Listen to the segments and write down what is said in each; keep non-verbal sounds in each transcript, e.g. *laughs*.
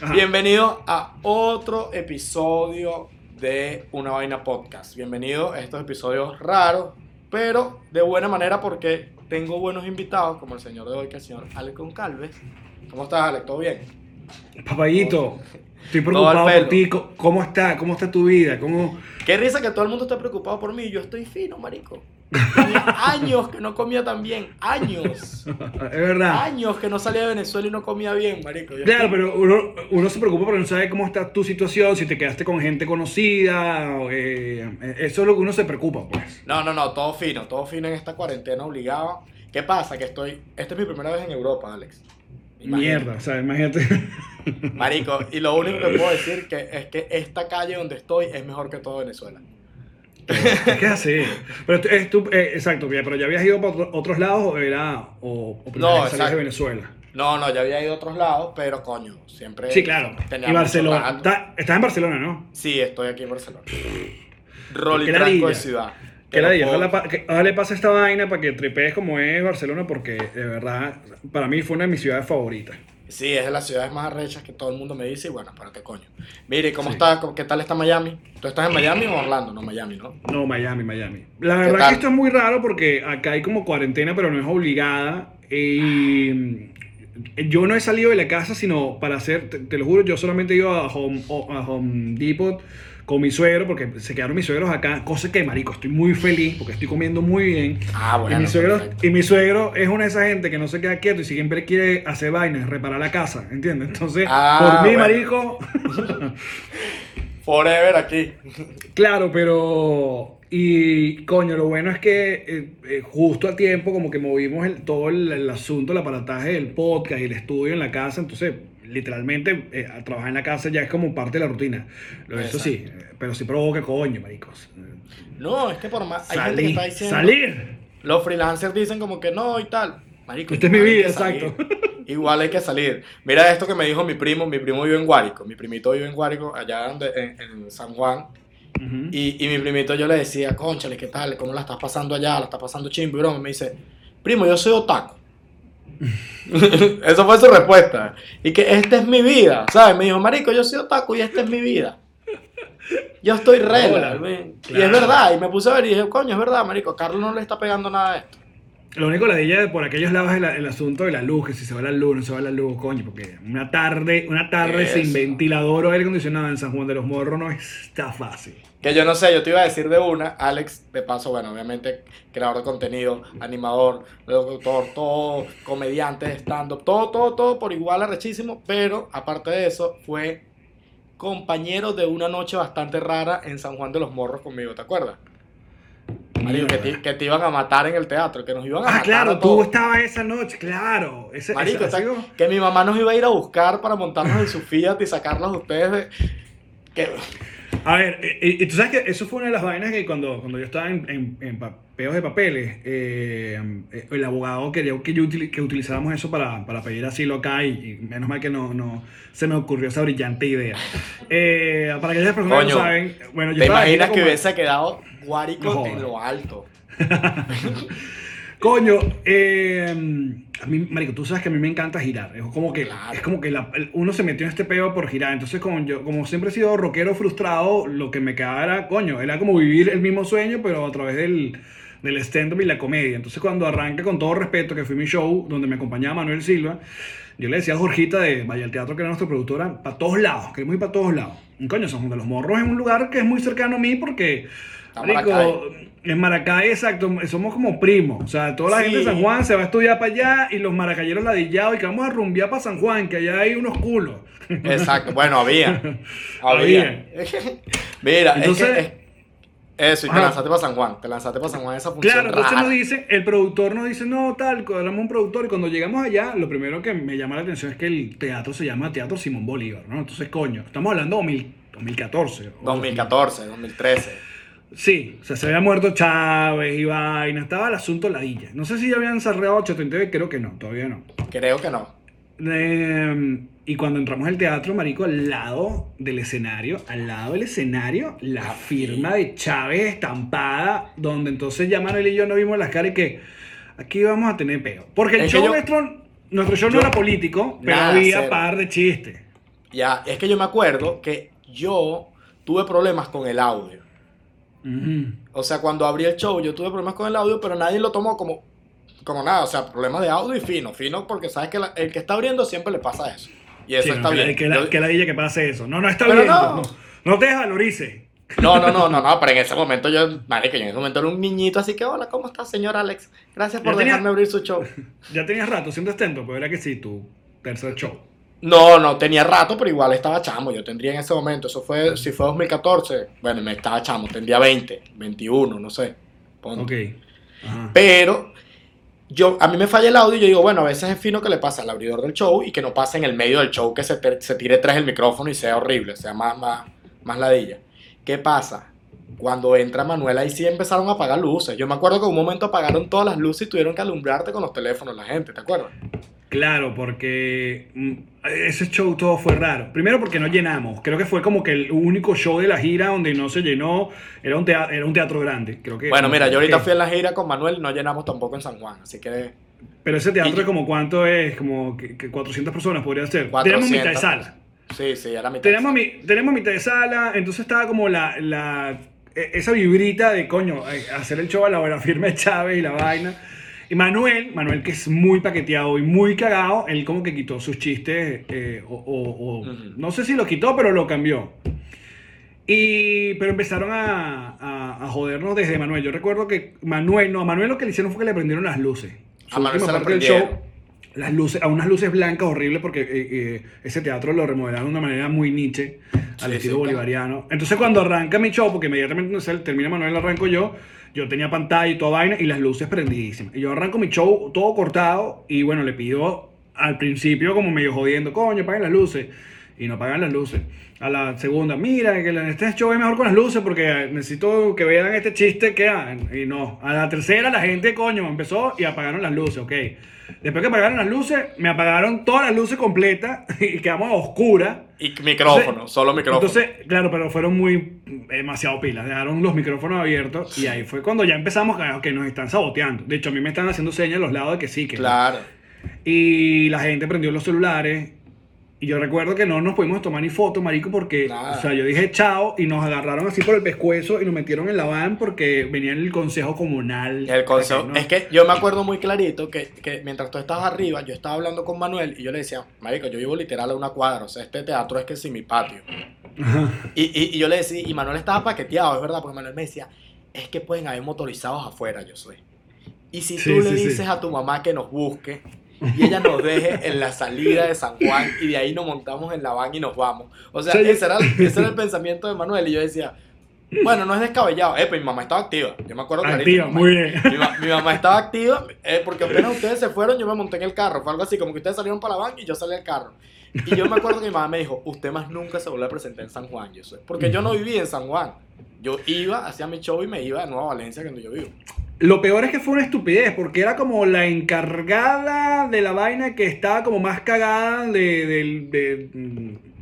Ajá. Bienvenido a otro episodio de Una Vaina Podcast. Bienvenido a estos episodios raros, pero de buena manera porque tengo buenos invitados, como el señor de hoy, que es el señor Alex Concalves. ¿Cómo estás, Alex? ¿Todo bien? Papayito, estoy preocupado por ti. ¿Cómo está? ¿Cómo está tu vida? ¿Cómo... Qué risa que todo el mundo esté preocupado por mí yo estoy fino, marico. Tenía años que no comía tan bien. Años. *laughs* Es verdad. Años que no salía de Venezuela y no comía bien, marico. Yo Claro, estoy- pero uno, uno se preocupa porque no sabe cómo está tu situación, si te quedaste con gente conocida. o, eh, eso es lo que uno se preocupa, pues. No, no, no, todo fino, todo fino en esta cuarentena obligada. ¿Qué pasa? Que estoy. Esta es mi primera vez en Europa, Alex. Imagínate. Mierda, o sea, imagínate. Marico, y lo único que *laughs* puedo decir que es que esta calle donde estoy es mejor que todo Venezuela. Es que es así. Pero tú- es tú- eh, exacto, pero ya habías ido para otro- otros lados o era. O, o No, de Venezuela. No, no, ya había ido a otros lados, pero coño, siempre. Sí, claro. tenía Y Barcelona. Está- Estás en Barcelona, ¿no? Sí, estoy aquí en Barcelona. Rol y de ciudad. Que la ojalá, que- pase esta vaina para que tripees como es Barcelona, porque de verdad, para mí fue una de mis ciudades favoritas. Sí, es de las ciudades más arrechas que todo el mundo me dice y bueno, pero qué coño. Mire, ¿cómo Sí. está? ¿Cómo- ¿Qué tal está Miami? ¿Tú estás en Miami o Orlando? No, Miami, ¿no? No, Miami, Miami. La ¿Qué verdad tal? que esto es muy raro porque acá hay como cuarentena, pero no es obligada. Y yo no he salido de la casa, sino para hacer, te, te lo juro, yo solamente he ido a Home, o- a Home Depot con mi suegro, porque se quedaron mis suegros acá, cosa que, marico, estoy muy feliz porque estoy comiendo muy bien. Ah, bueno. y, mi suegro, perfecto. y mi suegro es una de esas gente que no se queda quieto y siempre quiere hacer vainas, reparar la casa, ¿entiendes? Entonces, Ah, por mí, bueno. marico, *laughs* Forever aquí. Claro, pero. Y coño, lo bueno es que eh, eh, justo a tiempo, como que movimos el, todo el, el asunto, el aparataje del podcast y el estudio en la casa. Entonces, literalmente, eh, a trabajar en la casa ya es como parte de la rutina. Lo, eso sí, pero sí provoca coño, maricos. No, es que por más. Hay gente que Salir, está diciendo. salir. Los freelancers dicen como que no y tal. Marico, Esta es mi vida, exacto. *laughs* Igual hay que salir. Mira esto que me dijo mi primo. Mi primo vive en Guárico. Mi primito vive en Guárico, allá donde- en, en San Juan. Y, y mi primito yo le decía, conchale, ¿qué tal? ¿Cómo la estás pasando allá? ¿La estás pasando chimbo? Y me dice, primo, yo soy otaku. *laughs* Eso fue su respuesta. Y que esta es mi vida, ¿sabes? Me dijo, marico, yo soy otaku y esta es mi vida. Yo estoy me- Y es verdad. Y me puse a ver y dije, coño, es verdad, marico. A Carlos no le está pegando nada de esto. Lo único la de ella por aquellos lados es el, el asunto de la luz, que si se va la luz, no se va la luz, coño, porque una tarde, una tarde Eso. sin ventilador o aire acondicionado en San Juan de los Morros no está fácil. Que yo no sé, yo te iba a decir de una, Alex, de paso, bueno, obviamente, creador de contenido, animador, locutor, todo, comediante, stand-up, todo, todo, todo por igual arrechísimo, pero aparte de eso, fue compañero de una noche bastante rara en San Juan de los Morros conmigo, ¿te acuerdas? Marico, que te, que te iban a matar en el teatro, que nos iban a Ah, matar. claro, a tú estabas esa noche, claro. Ese, Marico, ha sido- que mi mamá nos iba a ir a buscar para montarnos en su Fiat y sacarlos a ustedes de... Que, A ver, eh, y, y tú sabes que eso fue una de las vainas que cuando, cuando yo estaba en, en, en de papeles, eh, eh, el abogado quería que, yo util- que utilizáramos eso para, para pedir asilo acá y, y menos mal que no, no se me ocurrió esa brillante idea. Eh, para aquellas personas que Coño, no saben, bueno, yo ¿Te imaginas que hubiese quedado Guárico No en lo alto? *laughs* *laughs* Coño, eh, a mí, marico, tú sabes que a mí me encanta girar. Es como que, Claro. es como que la- uno se metió en este peo por girar. Entonces, como yo, como siempre he sido rockero frustrado, lo que me quedaba era, coño, era como vivir el mismo sueño, pero a través del, del stand-up y la comedia. Entonces, cuando arranca con todo respeto, que fue mi show, donde me acompañaba Manuel Silva, yo le decía a Jorgita de Vaya al Teatro, que era nuestra productora, para todos lados, queremos ir para todos lados. Y coño, San Juan de los Morros es un lugar que es muy cercano a mí porque, marico. En Maracay, exacto, somos como primos. O sea, toda la Sí. gente de San Juan se va a estudiar para allá y los maracayeros ladillados y que vamos a rumbear para San Juan, que allá hay unos culos. Exacto, bueno, había. *laughs* Había. *laughs* Mira, Entonces- es que. es- eso, y te Ajá. lanzaste para San Juan. Te lanzaste para San Juan esa función. Claro, entonces rara. nos dicen, el productor nos dice, no, tal, cuadramos un productor. Y cuando llegamos allá, lo primero que me llama la atención es que el teatro se llama Teatro Simón Bolívar, ¿no? Entonces, coño, estamos hablando de 2000 2014. o 2014, 2013. Sí, o sea, se había muerto Chávez y vaina, estaba el asunto ladilla. No sé si ya habían cerrado 89, creo que no, todavía no. Creo que no. Eh, y cuando entramos al teatro, marico, al lado del escenario, al lado del escenario, la firma de Chávez estampada, donde entonces ya Manuel y yo nos vimos las caras y que aquí vamos a tener peo. Porque el Es show yo- nuestro, nuestro show no era político, pero había cero. par de chistes. Ya, es que yo me acuerdo que yo tuve problemas con el audio. O sea, cuando abrí el show, yo tuve problemas con el audio, pero nadie lo tomó como, como nada. O sea, problemas de audio y fino. Fino porque sabes que la- el que está abriendo siempre le pasa eso. Y eso Sí, está no, que- bien. Que, la, Yo- que que pase eso. No, no está bien. no. No, no te desvalorices. No, no, no, no, no, pero en ese momento yo, marica, yo en ese momento era un niñito, así que hola, ¿cómo está, señor Alex? Gracias por Ya tenía- dejarme abrir su show. *laughs* Ya tenías rato siendo estento, pero era que sí, tu tercer show. No, no, tenía rato, pero igual estaba chamo. Yo tendría en ese momento, eso fue, si fue 2014, bueno, me estaba chamo, tendría 20, 21, no sé. ponte. Ok. Ajá. Pero yo, a mí me falla el audio y yo digo, bueno, a veces es fino que le pase al abridor del show y que no pase en el medio del show, que se, te- se tire tras el micrófono y sea horrible, sea más, más, más ladilla. ¿Qué pasa? Cuando entra Manuel, ahí sí empezaron a apagar luces. Yo me acuerdo que en un momento apagaron todas las luces y tuvieron que alumbrarte con los teléfonos la gente, ¿te acuerdas? Claro, porque mm, ese show todo fue raro. Primero porque no llenamos. Creo que fue como que el único show de la gira donde no se llenó. Era un teatro, era un teatro grande. Creo que, Bueno, mira, yo ahorita que- fui en la gira con Manuel, no llenamos tampoco en San Juan, así que Pero ese teatro y- es como cuánto es, como que, que 400 personas podría ser. Tenemos mitad de 400. sala. sí, sí, era mi Tenemos, mi, tenemos mitad de sala, entonces estaba como la, la e- esa vibrita de coño, eh, hacer el show a la hora firme de Chávez y la vaina. Y Manuel, Manuel que es muy paqueteado y muy cagado, él como que quitó sus chistes, eh, o, o- o- Ujú. no sé si lo quitó, pero lo cambió. Y, pero empezaron a, a- a jodernos desde Manuel. Yo recuerdo que Manuel, no, a Manuel lo que le hicieron fue que le prendieron las luces. A Su Manuel última se parte del show, las luces, a unas luces blancas horribles porque eh, eh, ese teatro lo remodelaron de una manera muy niche, al Sí, estilo sí, bolivariano. Entonces cuando arranca mi show, porque inmediatamente no sé, termina Manuel, arranco yo, yo tenía pantalla y toda vaina y las luces prendidísimas. Y yo arranco mi show todo cortado y bueno, le pido al principio como medio jodiendo, coño, apaguen las luces. Y no apagan las luces. A la segunda, mira, que la- este show es mejor con las luces porque necesito que vean este chiste que hagan. Y no. A la tercera, la gente, coño, empezó y apagaron las luces, ok. Después que apagaron las luces, me apagaron todas las luces completas *laughs* y quedamos a oscuras. Y micrófono, Entonces- solo micrófono. Entonces, claro, pero fueron muy demasiado pilas. Dejaron los micrófonos abiertos y ahí fue cuando ya empezamos a que nos están saboteando. De hecho, a mí me están haciendo señas a los lados de que sí, que no. claro. Y la gente prendió los celulares. Y yo recuerdo que no nos pudimos tomar ni foto, marico, porque, Nada. o sea, yo dije chao y nos agarraron así por el pescuezo y nos metieron en la van porque venía el consejo comunal. El consejo, ¿no? es que yo me acuerdo muy clarito que, que mientras tú estabas arriba, yo estaba hablando con Manuel y yo le decía, marico, yo vivo literal a una cuadra, o sea, este teatro es que sí mi patio. Y, y, y yo le decía, y Manuel estaba paqueteado, es verdad, porque Manuel me decía, es que pueden haber motorizados afuera, yo soy. Y si Sí, tú le sí, sí. dices a tu mamá que nos busque y ella nos deje en la salida de San Juan y de ahí nos montamos en la van y nos vamos. O sea, Sí, ese, era, ese era el pensamiento de Manuel y yo decía, bueno, no es descabellado, eh, pero mi mamá estaba activa. Yo me acuerdo clarito, Activa, muy bien. mi, ma- mi mamá estaba activa eh, porque apenas ustedes se fueron, yo me monté en el carro. Fue algo así, como que ustedes salieron para la banca y yo salí al carro. Y yo me acuerdo que mi mamá me dijo, usted más nunca se vuelve a presentar en San Juan, yo sé. Porque yo no vivía en San Juan. Yo iba, hacía mi show y me iba de nuevo a Valencia, que es donde yo vivo. Lo peor es que fue una estupidez, porque era como la encargada de la vaina que estaba como más cagada de, de,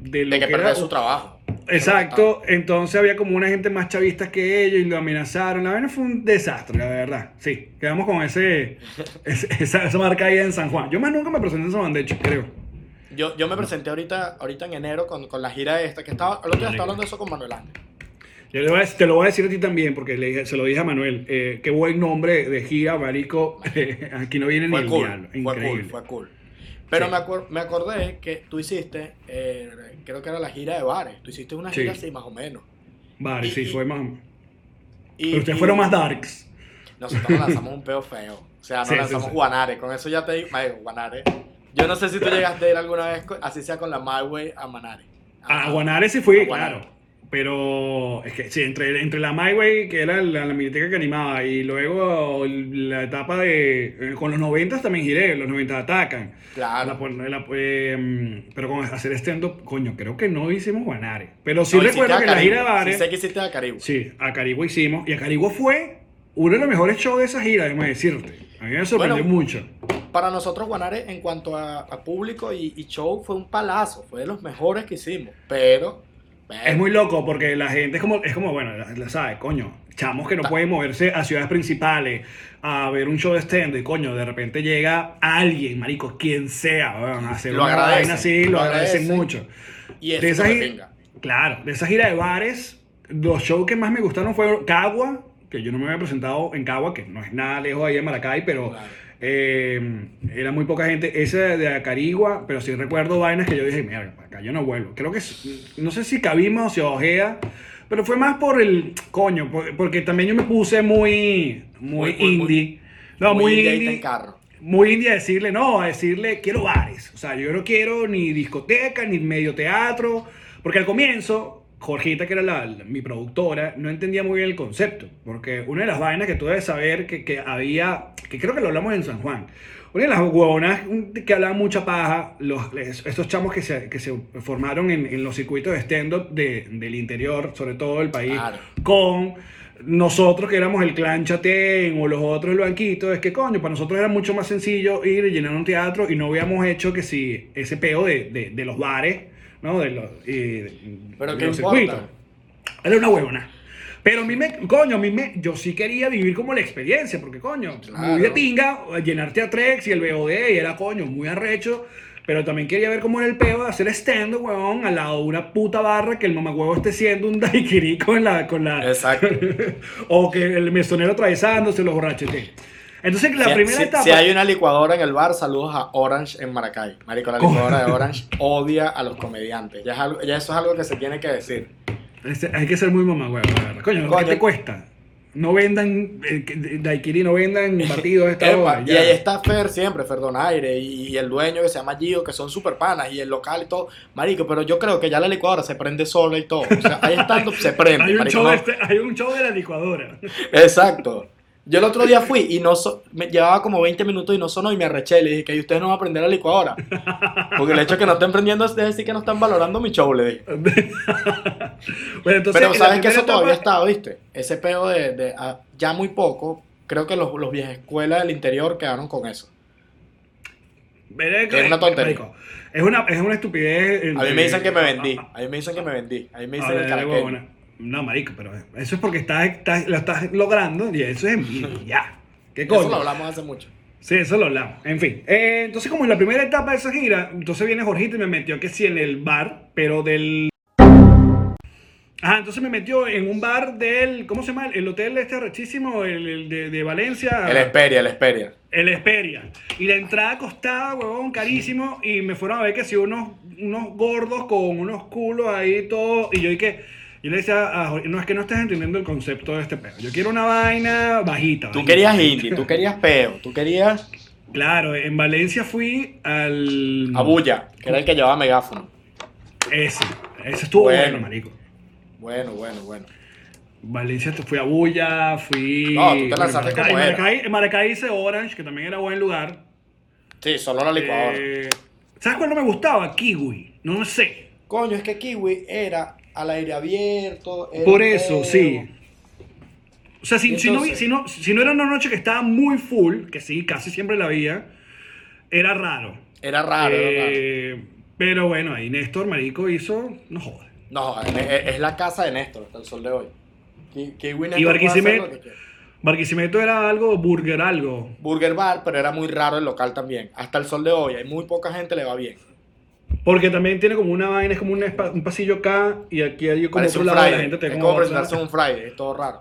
de lo De que que perder era- su trabajo. Exacto, entonces había como una gente más chavista que ellos y lo amenazaron. La vaina fue un desastre, la verdad. Sí, quedamos con ese, *laughs* ese- esa, esa marca ahí en San Juan. Yo más nunca me presenté en San Juan, de hecho, creo. Yo, yo me presenté ahorita, ahorita en enero con, con la gira esta, que estaba, el otro día estaba hablando de eso con Manuel Ángel. Yo le voy a decir- te lo voy a decir a ti también, porque le se lo dije a Manuel. eh, qué buen nombre de gira, marico. *laughs* aquí no viene ni Fue el cool, diablo. fue cool, fue cool. Pero Sí. me, me acordé que tú hiciste, eh, creo que era la gira de bares. Tú hiciste una Sí. gira así, más o menos. Y- sí, fue más. Y, Pero ustedes y fueron más darks. Nosotros nos lanzamos un peo feo. O sea, nos Sí, lanzamos. Guanare. Con eso ya te digo, Guanare. Yo no sé si tú llegaste a ir alguna vez, así sea con la My Way, a Manare. A Guanare sí fui, a Guanare. claro. Pero es que sí, entre, entre la My Way, que era la, la biblioteca que animaba, y luego la etapa de. eh, Con los 90 también giré, los 90 atacan. Claro. La pon- la- eh, pero con hacer stand-up, coño, creo que no hicimos Guanare. Pero sí No, recuerdo a que la gira de bares. Sí sé que hiciste a Caribe. Sí, a Carigua hicimos. Y a Carigua fue uno de los mejores shows de esa gira, déjame decirte. A mí me sorprendió Bueno, mucho. Para nosotros Guanare, en cuanto a, a público y, y show, fue un palazo. Fue de los mejores que hicimos. Pero... Es muy loco porque la gente es como, es como bueno, la, la sabe, coño. chamos que no Ta- pueden moverse a ciudades principales a ver un show de stand y coño, de repente llega alguien, marico, quien sea, weón, a hacer Lo una agradecen, vaina así, lo, lo agradecen agradecen. mucho. Y eso De esa no me gi- pinga. Claro, de esa gira de bares, los shows que más me gustaron fueron Cagua, que yo no me había presentado en Cagua, que no es nada lejos de ahí de Maracay, pero Claro. eh, era muy poca gente. Ese de Acarigua, pero sí recuerdo vainas que yo dije, mira, acá yo no vuelvo. Creo que, no sé si Cabima o si Ojea, pero fue más por el coño, por- porque también yo me puse muy, muy, Muy- muy- indie. no, muy, indie ahí indie en carro. muy indie a decirle, no, a decirle, quiero bares. O sea, yo no quiero ni discoteca, ni medio teatro. Porque al comienzo, Jorgita, que era la, la- mi productora, no entendía muy bien el concepto. Porque una de las vainas que tú debes saber que, que había, que creo que lo hablamos en San Juan, una de las huevonas que hablaban mucha paja, los, es- estos chamos que se, que se formaron en, en los circuitos de stand-up de- del interior, sobre todo del país, Claro. con nosotros que éramos el clan Chatén o los otros el banquito, es que coño, para nosotros era mucho más sencillo ir y llenar un teatro y no habíamos hecho que si ese peo de, de, de los bares, ¿no? De los, Pero de ¿qué los importa? circuitos. Era una huevona. Pero a mí me, coño, a mí me, yo sí quería vivir como la experiencia, porque coño, muy de pinga, llenarte a Trex y el BOD y era coño, muy arrecho, pero también quería ver cómo era el peo de hacer stand huevón, al lado de una puta barra que el mamagüevo esté siendo un *laughs* daiquiri con la, con la, Exacto. *laughs* o que el mesonero atravesándose los borrachos. ¿qué? Entonces, la si, primera si- etapa. si hay una licuadora en el bar, saludos a Orange en Maracay. Marico, la licuadora de Orange *laughs* odia a los comediantes. Ya, es algo- ya eso es algo que se tiene que decir. Este, hay que ser muy la verdad. Coño, ¿qué te cuesta? No vendan eh, daiquiri, no vendan *laughs* batidos esta Epa, hora, y ya. ahí está Fer siempre, Fer Donaire, y, y el dueño que se llama Gio, que son super panas, y el local y todo. Marico, pero yo creo que ya la licuadora se prende sola y todo. O sea, ahí estando se *laughs* prende. Hay un, marico, show no- este- hay un show de la licuadora. Exacto. Yo el otro día fui y no so- me llevaba como 20 minutos y no sonó y me arreché. Le dije que ustedes no van a prender la licuadora. Porque el hecho de que no estén prendiendo es decir que no están valorando mi show, le dije. *laughs* bueno, entonces, Pero saben que eso todavía etapa- está, ¿viste? Ese peo de, de, ah, ya muy poco, creo que los, los viejas escuelas del interior quedaron con eso. Es una tontería. Es una, es una estupidez. A mí me dicen que me vendí, a mí me dicen que me vendí, a mí me dicen el Ahora, caraqueño. No, marico, pero eso es porque estás, estás- lo estás logrando y eso es envidia, *laughs* ya. ¿Qué Eso coño? lo hablamos hace mucho. Sí, eso lo hablamos. En fin. Eh, entonces, como en la primera etapa de esa gira, entonces viene Jorgito y me metió que sí en el bar, pero del. Ajá, entonces me metió en un bar del. ¿Cómo se llama? El hotel este rechísimo, el, el de, de Valencia. El Esperia, el Esperia. El Esperia. Y la entrada costaba, huevón, carísimo. Y me fueron a ver que si unos, unos gordos con unos culos ahí todo. Y yo dije. Yo le decía a Jorge, no es que no estás entendiendo el concepto de este pedo. Yo quiero una vaina bajita. Tú bajita. querías indie, tú querías peo, tú querías Claro, en Valencia fui al. Abuya, que era el que llevaba megáfono. Ese. Ese estuvo Bueno. bueno, marico. Bueno, bueno, bueno. Valencia fui a Bulla, fui. No, tú te lanzaste en Maracay, como en era. Maracay, en Maracay hice Orange, que también era buen lugar. Sí, solo la licuadora. Eh, ¿Sabes cuál no me gustaba? Kiwi. No sé. Coño, es que Kiwi era al aire abierto. Por eso, sí. O sea, si, si no, si, no, si no era una noche que estaba muy full, que sí, casi siempre la había, era raro. Era raro, era raro. Eh, Pero bueno, ahí Néstor Marico hizo. No jodas. No, es, la casa de Néstor hasta el sol de hoy. Y Barquisimeto-. Barquisimeto era algo, burger algo. Burger Bar, pero era muy raro el local también. Hasta el sol de hoy, hay muy poca gente le va bien. Porque también tiene como una vaina, es como un, pasillo acá y aquí hay como Parece otro un lado de la Friday. gente te Es como presentarse en un Friday, es todo raro.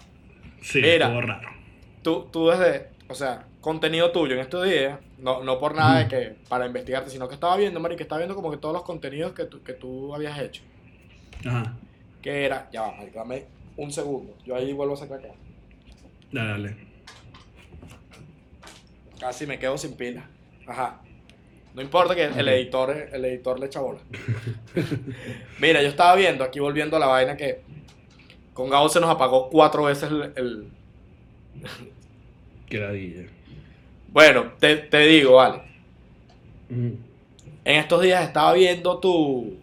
Sí, Mira. todo raro. Tú, tú desde, o sea, contenido tuyo en estos días, no, no por nada de que para investigarte, sino que estaba viendo, Mari, que estaba viendo como que todos los contenidos que tú, que tú habías hecho. Ajá. Que era, ya va, Marico, dame un segundo. Yo ahí vuelvo a sacar acá. Dale, dale. Casi me quedo sin pila. Ajá. No importa que el editor, el editor le echa bola. *laughs* Mira, yo estaba viendo, aquí volviendo a la vaina que con Gabo se nos apagó cuatro veces el... el- *laughs* Qué. Bueno, te, te digo, vale. En estos días estaba viendo tu...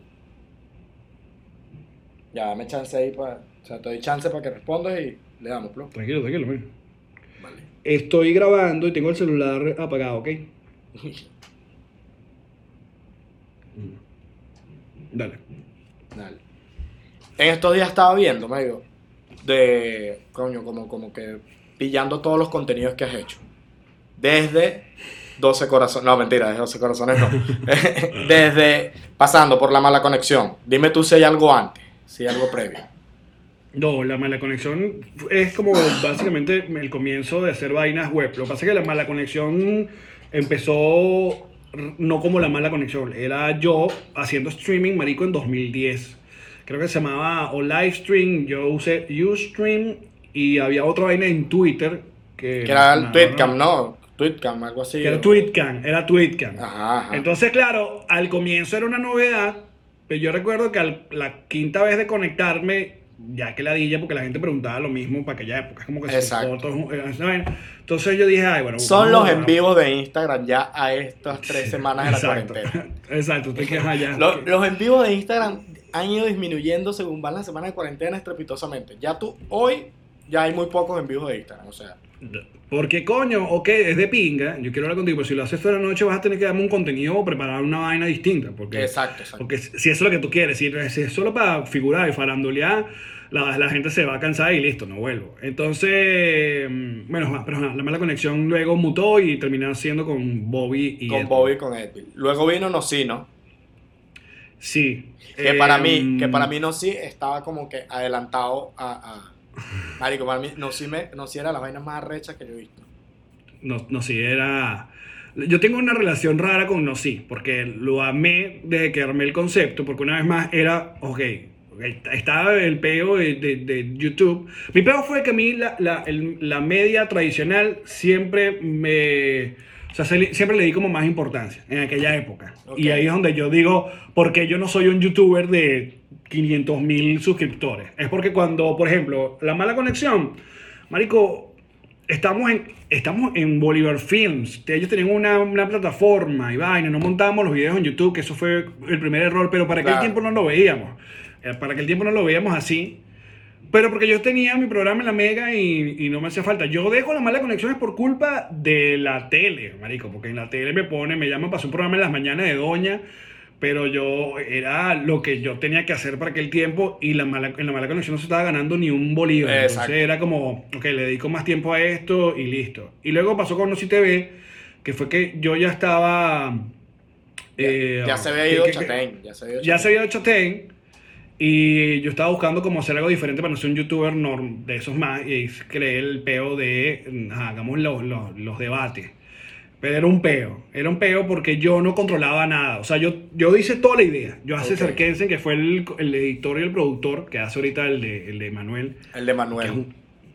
Ya, dame chance ahí para... O sea, te doy chance para que respondas y le damos, plum. Tranquilo, tranquilo, mira. Vale. Estoy grabando y tengo el celular apagado, ¿ok? *laughs* Dale. Dale. En estos días estaba viendo, digo, de, coño, como, como que pillando todos los contenidos que has hecho. Desde 12 corazones, no, mentira, desde 12 corazones no. *laughs* Desde pasando por la mala conexión. Dime tú si hay algo antes, si hay algo previo. No, la mala conexión es como básicamente el comienzo de hacer vainas web. Lo que pasa es que la mala conexión empezó no como la mala conexión, era yo haciendo streaming, marico, en 2010. Creo que se llamaba o Livestream, yo usé Ustream y había otra vaina en Twitter que... Que era el Tweetcam, ¿no? Tweetcam, algo así. Que era Tweetcam, era Tweetcam. Ajá, ajá. Entonces, claro, al comienzo era una novedad, pero yo recuerdo que al- la quinta vez de conectarme, ya que la dilla, porque la gente preguntaba lo mismo para aquella época, es como que Exacto. fotos, eh. Entonces yo dije, ay, bueno. Son los en vivos de Instagram ya a estas tres semanas de la Exacto. cuarentena. *laughs* Exacto, te quedas allá. Los, los en vivos de Instagram han ido disminuyendo según van las semanas de cuarentena estrepitosamente. Ya tú, hoy, ya hay muy pocos en vivos de Instagram. O sea, Porque coño, ok, es de pinga, yo quiero hablar contigo, pero si lo haces toda la noche vas a tener que darme un contenido o preparar una vaina distinta. Porque, exacto, exacto. porque si eso es lo que tú quieres, si si es solo para figurar y farandulear, la, la gente se va a cansar y listo, no vuelvo. Entonces, mm, bueno, pero la mala conexión luego mutó y terminé haciendo con Bobby y con Edwin. Bobby y con Edwin. Luego vino Nocino, Sí. que para mí, Em, que para mí Noci estaba como que adelantado a, a- Marico, para mí Noci, me, Noci era la vaina más arrecha que yo he visto. No, no sí, era... Yo tengo una relación rara con No sí, porque lo amé desde que armé el concepto, porque una vez más era, ok, estaba el peo de, de- de YouTube. Mi peo fue que a mí la, la- el- la media tradicional siempre me... O sea, se- siempre le di como más importancia en aquella época. Ok. Y ahí es donde yo digo, porque yo no soy un youtuber de 500 mil suscriptores. Es porque cuando, por ejemplo, la mala conexión, Marico, estamos en, estamos en Bolívar Films. Ellos tenían una, una plataforma y vaina. No montábamos los videos en YouTube, que eso fue el primer error, pero para aquel Claro. tiempo no lo veíamos. Eh, Para aquel tiempo no lo veíamos así. Pero porque yo tenía mi programa en la Mega y, y no me hacía falta. Yo dejo la mala conexión es por culpa de la tele, marico. Porque en la tele me pone, me llaman para hacer un programa en las mañanas de Doña. Pero yo, era lo que yo tenía que hacer para aquel tiempo y la mala, en la mala conexión no se estaba ganando ni un bolívar. Exacto. Entonces era como, ok, le dedico más tiempo a esto y listo. Y luego pasó con Noci TV, que fue que yo ya estaba... eh, ya se había ido Chatén. Ya se había ido ya se Chatén. había y yo estaba buscando como hacer algo diferente para no ser un youtuber norm, de esos más y creé el peo de ajá, hagamos los, los, los debates era un peo era un peo porque yo no controlaba nada o sea yo, yo hice toda la idea yo a César Ok. Kensen que fue el, el editor y el productor que hace ahorita el de, el de Manuel El de que, es Manuel. un-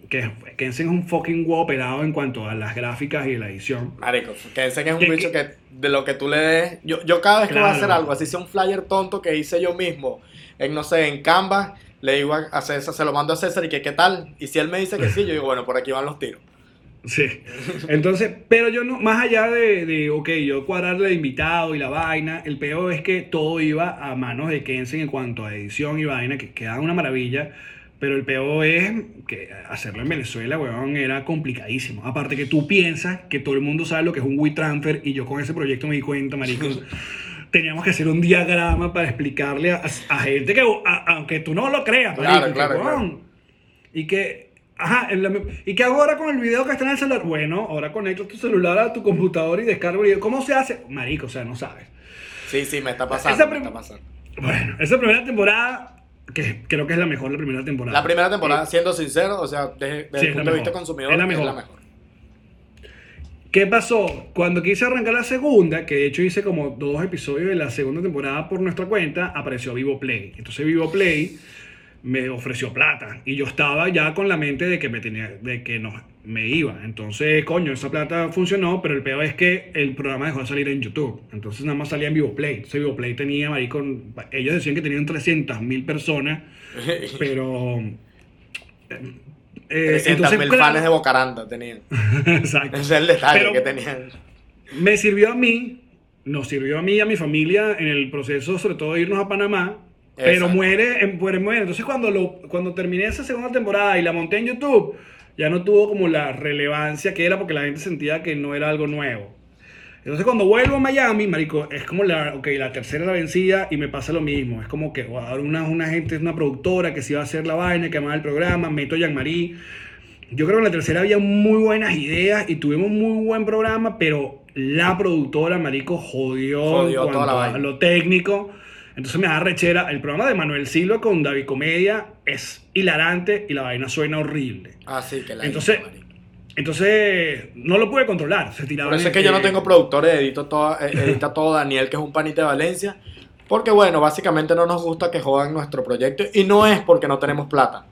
que Kensen es un fucking huevo operado en cuanto a las gráficas y la edición Marico, que es un Que- bicho que de lo que tú le des. Yo, yo cada vez que voy a hacer Claro. algo, así sea un flyer tonto que hice yo mismo, en no sé, en Canva, le digo a a César, se lo mando a César y que qué tal. Y si él me dice que sí, yo digo, bueno, por aquí van los tiros. Sí. Entonces, pero yo no, más allá de, de, ok, yo cuadrarle de invitado y la vaina, el peor es que todo iba a manos de Kensen en cuanto a edición y vaina, que quedaba una maravilla, pero el peor es que hacerlo en Venezuela, weón, era complicadísimo. Aparte que tú piensas que todo el mundo sabe lo que es un WeTransfer y yo con ese proyecto me di cuenta, marico. *laughs* Teníamos que hacer un diagrama para explicarle a, a gente que, a- aunque tú no lo creas, Claro, marico, claro, claro. y que, ajá, ¿y qué hago ahora con el video que está en el celular? Bueno, ahora conecto tu celular a tu computador y descargo el video. ¿Cómo se hace? Marico, o sea, no sabes. Sí, sí, me está pasando. Esa me está pasando. Bueno, esa primera temporada, que creo que es la mejor, la primera temporada. La primera temporada, siendo sincero, o sea, desde, desde Sí, el punto de vista consumidor, Es la es la mejor. mejor. ¿Qué pasó? Cuando quise arrancar la segunda, que de hecho hice como dos episodios de la segunda temporada por nuestra cuenta, apareció Vivo Play. Entonces Vivo Play me ofreció plata y yo estaba ya con la mente de que me tenía, de que no me iba. Entonces, coño, esa plata funcionó, pero el peor es que el programa dejó de salir en YouTube. Entonces nada más salía en Vivo Play. Entonces Vivo Play tenía, marico, ellos decían que tenían 300 mil personas, *laughs* pero... eh, 300 mil claro- fans de Bocaranda tenían. *laughs* Exacto. Ese es el detalle Pero- que tenían. Me sirvió a mí, nos sirvió a mí y a mi familia en el proceso, sobre todo de irnos a Panamá. Pero muere, muere, muere. Entonces cuando, lo, cuando terminé esa segunda temporada y la monté en YouTube, ya no tuvo como la relevancia que era porque la gente sentía que no era algo nuevo. Entonces cuando vuelvo a Miami, marico, es como la, ok, la tercera la vencida y me pasa lo mismo. Es como que wow, ahora una, una gente, una productora que se iba a hacer la vaina, que amaba el programa, meto a Jean-Marie. Yo creo que en la tercera había muy buenas ideas y tuvimos muy buen programa, pero la productora, marico, jodió, Jodió en cuanto a lo técnico. Entonces me da rechera. El programa de Manuel Silva con David Comedia es hilarante y la vaina suena horrible. Ah, sí, que la Entonces, hizo, entonces no lo pude controlar. Se Por eso es que yo no tengo productores, edito todo, eh, *laughs* edita todo Daniel, que es un panita de Valencia. Porque bueno, básicamente no nos gusta que jodan nuestro proyecto y no es porque no tenemos plata.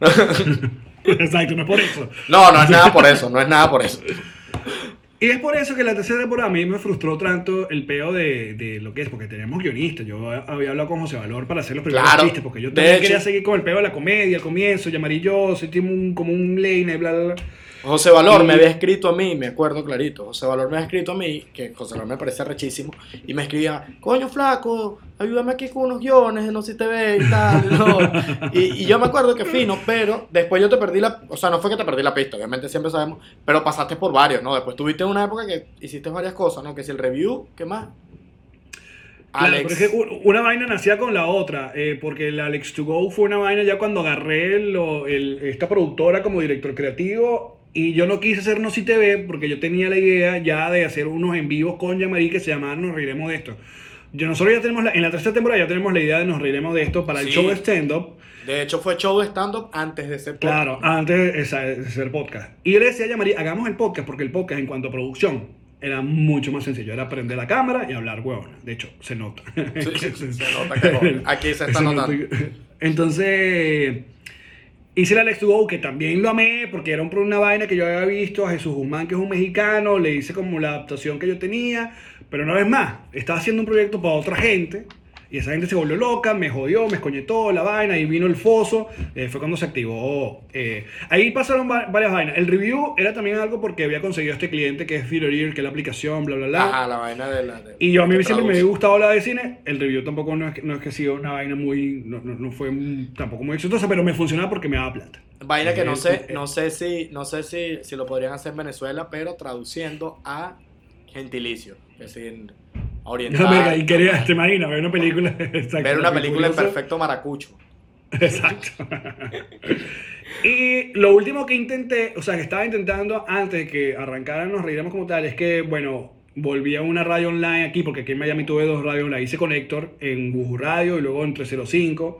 *laughs* Exacto, no es por eso. No, no es nada por eso, no es nada por eso. *laughs* Y es por eso que la tercera temporada a mí me frustró tanto el peo de, de lo que es, porque tenemos guionistas. Yo había hablado con José Valor para hacer los primeros Claro. chistes, porque yo también hecho- quería seguir con el peo de la comedia, al comienzo, llamar y yo, soy tipo un- como un lane, bla, bla, bla. José Valor Y- me había escrito a mí, me acuerdo clarito. José Valor me había escrito a mí, que José Valor me parece rechísimo, y me escribía, coño flaco, ayúdame aquí con unos guiones, no sé si te ve y tal. ¿no?". Y, y yo me acuerdo que fino, pero después yo te perdí la. O sea, no fue que te perdí la pista, obviamente siempre sabemos, pero pasaste por varios, ¿no? Después tuviste una época que hiciste varias cosas, ¿no? Que si el review, ¿qué más? Claro, Alex. pero es que u- una vaina nacía con la otra, eh, porque el Alex to Go fue una vaina ya cuando agarré lo- el- esta productora como director creativo y yo no quise hacer No Si TV porque yo tenía la idea ya de hacer unos en vivos con Yamari que se llamaban Nos Reiremos de Esto. Yo, nosotros ya tenemos, la- en la tercera temporada ya tenemos la idea de Nos Reiremos de Esto para el Sí. show de stand-up. De hecho, fue show de stand-up antes de ser podcast. Claro, antes de, esa- de ser podcast. Y yo le decía a Yamari, hagamos el podcast porque el podcast en cuanto a producción era mucho más sencillo. Era prender la cámara y hablar huevón. De hecho, se nota. Sí, *laughs* sí, se nota que. *laughs* Aquí se está Se notando. nota. Entonces, hice el Alex to Go, que también lo amé, porque era un- una vaina que yo había visto a Jesús Guzmán, que es un mexicano, le hice como la adaptación que yo tenía, pero una vez más, estaba haciendo un proyecto para otra gente, y esa gente se volvió loca, me jodió, me escoñetó la vaina, y vino el foso, eh, fue cuando se activó. eh, ahí pasaron va- varias vainas. El review era también algo porque había conseguido este cliente que es Theater Ear, que es la aplicación, bla, bla, bla. Ajá, la vaina de la. de- Y yo a mí siempre me traduce. ha gustado la de cine. El review tampoco no es que, no es que ha sido una vaina muy. No, no, no fue tampoco muy exitosa, pero me funcionaba porque me daba plata. Vaina que no Eh, sé, eh, no sé si, no sé si, si lo podrían hacer en Venezuela, pero traduciendo a gentilicio, es decir, oriental. Y quería, te imaginas, ver una película. exacto, ver una película en perfecto maracucho. Exacto. *laughs* y lo último que intenté, o sea, que estaba intentando antes de que arrancaran Nos Reiremos como tal, es que, bueno, volví a una radio online aquí, porque aquí en Miami tuve dos radios, la hice con Héctor en Buju Radio y luego en 305.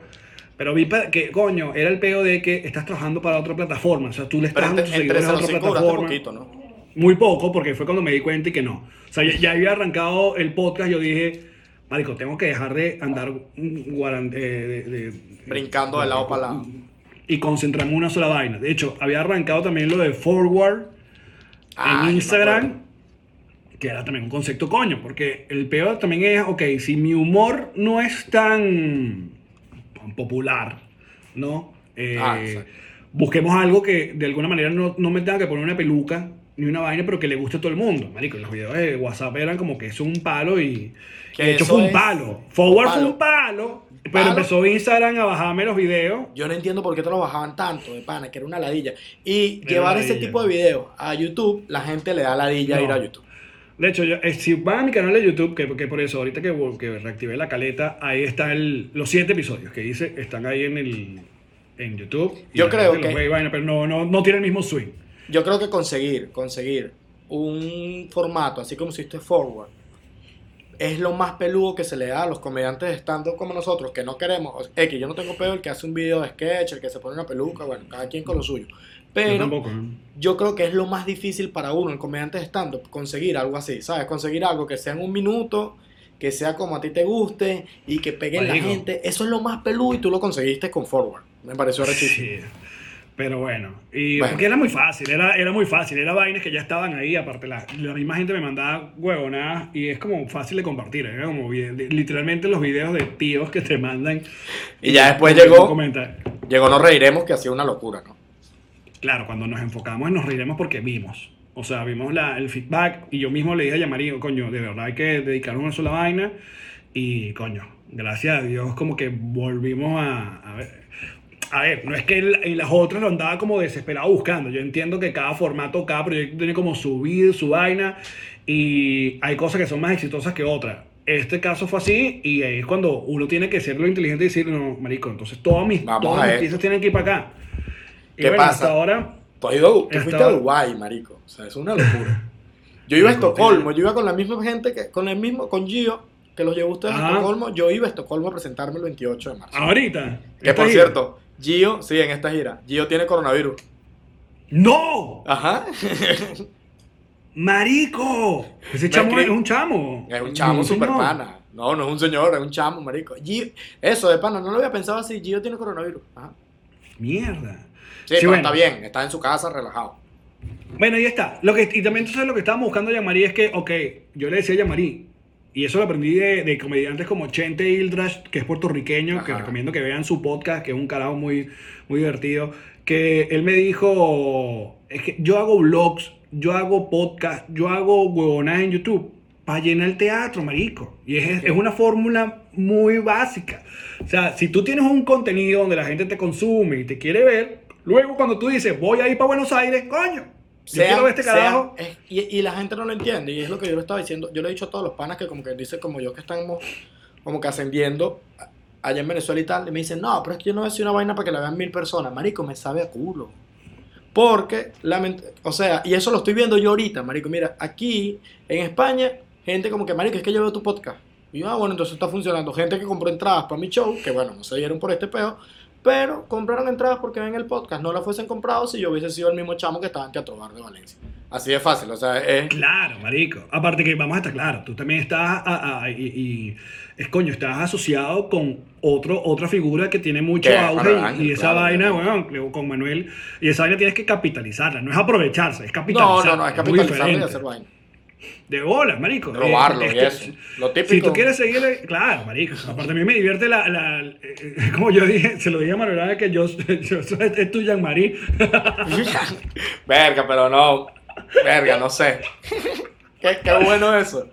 Pero vi que, coño, era el peo de que estás trabajando para otra plataforma. O sea, tú le estás dando tus seguidores a otra 05 duraste plataforma. poquito, ¿no? Muy poco, porque fue cuando me di cuenta y que no. O sea, ya, ya había arrancado el podcast, yo dije, Marico, tengo que dejar de andar guaran- eh, de- de- Brincando de lado para lado. y concentrarme en una sola vaina. De hecho, había arrancado también lo de Forward Ah, en me Instagram, que era también un concepto coño, porque el peor también es, ok, si mi humor no es tan popular, ¿no? Eh, Ah, busquemos algo que de alguna manera no, no me tenga que poner una peluca ni una vaina, pero que le guste a todo el mundo. Marico, los videos de WhatsApp eran como que es un palo y... Que de hecho fue un palo. Forward fue un palo, pero Palo. empezó Instagram a bajarme los videos. Yo no entiendo por qué te lo bajaban tanto de pana, que era una ladilla. Y Era llevar ese tipo de videos a YouTube, la gente le da ladilla No. ir a YouTube. De hecho, yo- eh, si van a mi canal de YouTube, que, que por eso, ahorita que, que reactivé la caleta, ahí están los siete episodios que hice, están ahí en el en YouTube. Yo creo los que- vaina, pero no, no, no tiene el mismo swing. Yo creo que conseguir, conseguir un formato, así como hiciste Forward, es lo más peludo que se le da a los comediantes de stand-up como nosotros, que no queremos. Es que yo no tengo pedo el que hace un video de sketch, el que se pone una peluca, bueno, cada quien con lo suyo. Yo Pero tampoco. yo creo que es lo más difícil para uno, el comediante de stand-up, conseguir algo así, ¿sabes? Conseguir algo que sea en un minuto, que sea como a ti te guste y que pegue en la gente. Eso es lo más peludo y tú lo conseguiste con Forward. Me pareció rechísimo. Sí. Pero bueno, y Bueno. porque era muy fácil, era, era muy fácil, era vainas que ya estaban ahí, aparte la, la misma gente me mandaba huevonadas y es como fácil de compartir, era como bien- literalmente los videos de tíos que te mandan. Y ya después como llegó- comentar. Llegó Nos Reiremos, que hacía una locura, ¿no? Claro, cuando nos enfocamos en nos reiremos porque vimos. O sea, vimos la, el feedback y yo mismo le dije a Yamari, coño, de verdad hay que dedicar una sola vaina. Y coño, gracias a Dios como que volvimos a, a ver. A ver, no es que y las otras lo andaba como desesperado buscando. Yo entiendo que cada formato, cada proyecto tiene como su vida, su vaina, y hay cosas que son más exitosas que otras. Este caso fue así, y ahí es cuando uno tiene que ser lo inteligente y decir, no, marico, entonces todas mis, Vamos todas mis piezas tienen que ir para acá. Y ¿Qué bueno, pasa? hasta ahora, Tú, has ido- tú fuiste a Dubái, marico. O sea, es una locura. Yo iba a *laughs* Estocolmo, yo iba con la misma gente, que, con el mismo, con Gio, que los llevó ustedes a. Estocolmo. Yo iba a Estocolmo a presentarme el 28 de marzo. ahorita. que por cierto, Gio, sí, en esta gira, Gio tiene coronavirus. ¡No! Ajá. ¡Marico! Ese Me chamo escri- es un chamo. Es un chamo No, super señor. pana. No, no es un señor, es un chamo, marico. Gio- eso de pana, no lo había pensado así. Gio tiene coronavirus. Ajá. Mierda. Sí, pero bueno. está bien, está en su casa relajado. Bueno, ahí está. Lo que, y también entonces lo que estábamos buscando a Yamari es que, ok, yo le decía a Yamari, y eso lo aprendí de, de comediantes como Chente Hildrash, que es puertorriqueño, que Ajá. recomiendo que vean su podcast, que es un carajo muy, muy divertido, que él me dijo, es que yo hago vlogs, yo hago podcast, yo hago huevonadas en YouTube para llenar el teatro, marico. Y es, es una fórmula muy básica. O sea, si tú tienes un contenido donde la gente te consume y te quiere ver, luego cuando tú dices, voy a ir para Buenos Aires, coño, yo Sean- quiero ver este sean- carajo. es- y, y la gente no lo entiende, y es lo que yo le estaba diciendo. Yo le he dicho a todos los panas que, como que dice, como yo, que estamos como que ascendiendo allá en Venezuela y tal, y me dicen, no, pero es que yo no voy a decir una vaina para que la vean mil personas. Marico, me sabe a culo. Porque, o sea, y eso lo estoy viendo yo ahorita, Marico. Mira, aquí en España, gente como que, Marico, es que yo veo tu podcast. Y yo, ah, bueno, entonces está funcionando. Gente que compró entradas para mi show, que bueno, no se dieron por este peo, pero compraron entradas porque ven el podcast. No las fuesen comprado si yo hubiese sido el mismo chamo que estaba en Teatro Bar de Valencia. Así de fácil, o sea, es... Claro, marico. Aparte que vamos a estar claros, tú también estás a- a- y, y- es coño, estás asociado con otro, otra figura que tiene mucho auge y- Ángel, y esa claro, vaina, claro. bueno, con Manuel, y esa vaina tienes que capitalizarla, no es aprovecharse, es No, capitalizarla. no, no, es muy capitalizarlo y hacer vaina. De bola, marico. Robarlo Eh, y este- eso. Lo típico. Si tú quieres seguirle, claro, marico. Aparte a mí me divierte la, la- eh, eh, como yo dije, se lo dije a Manuel que yo, *laughs* yo soy, es tu Jean-Marie. *laughs* Verga, pero no. Verga, no sé. *laughs* qué, qué bueno eso.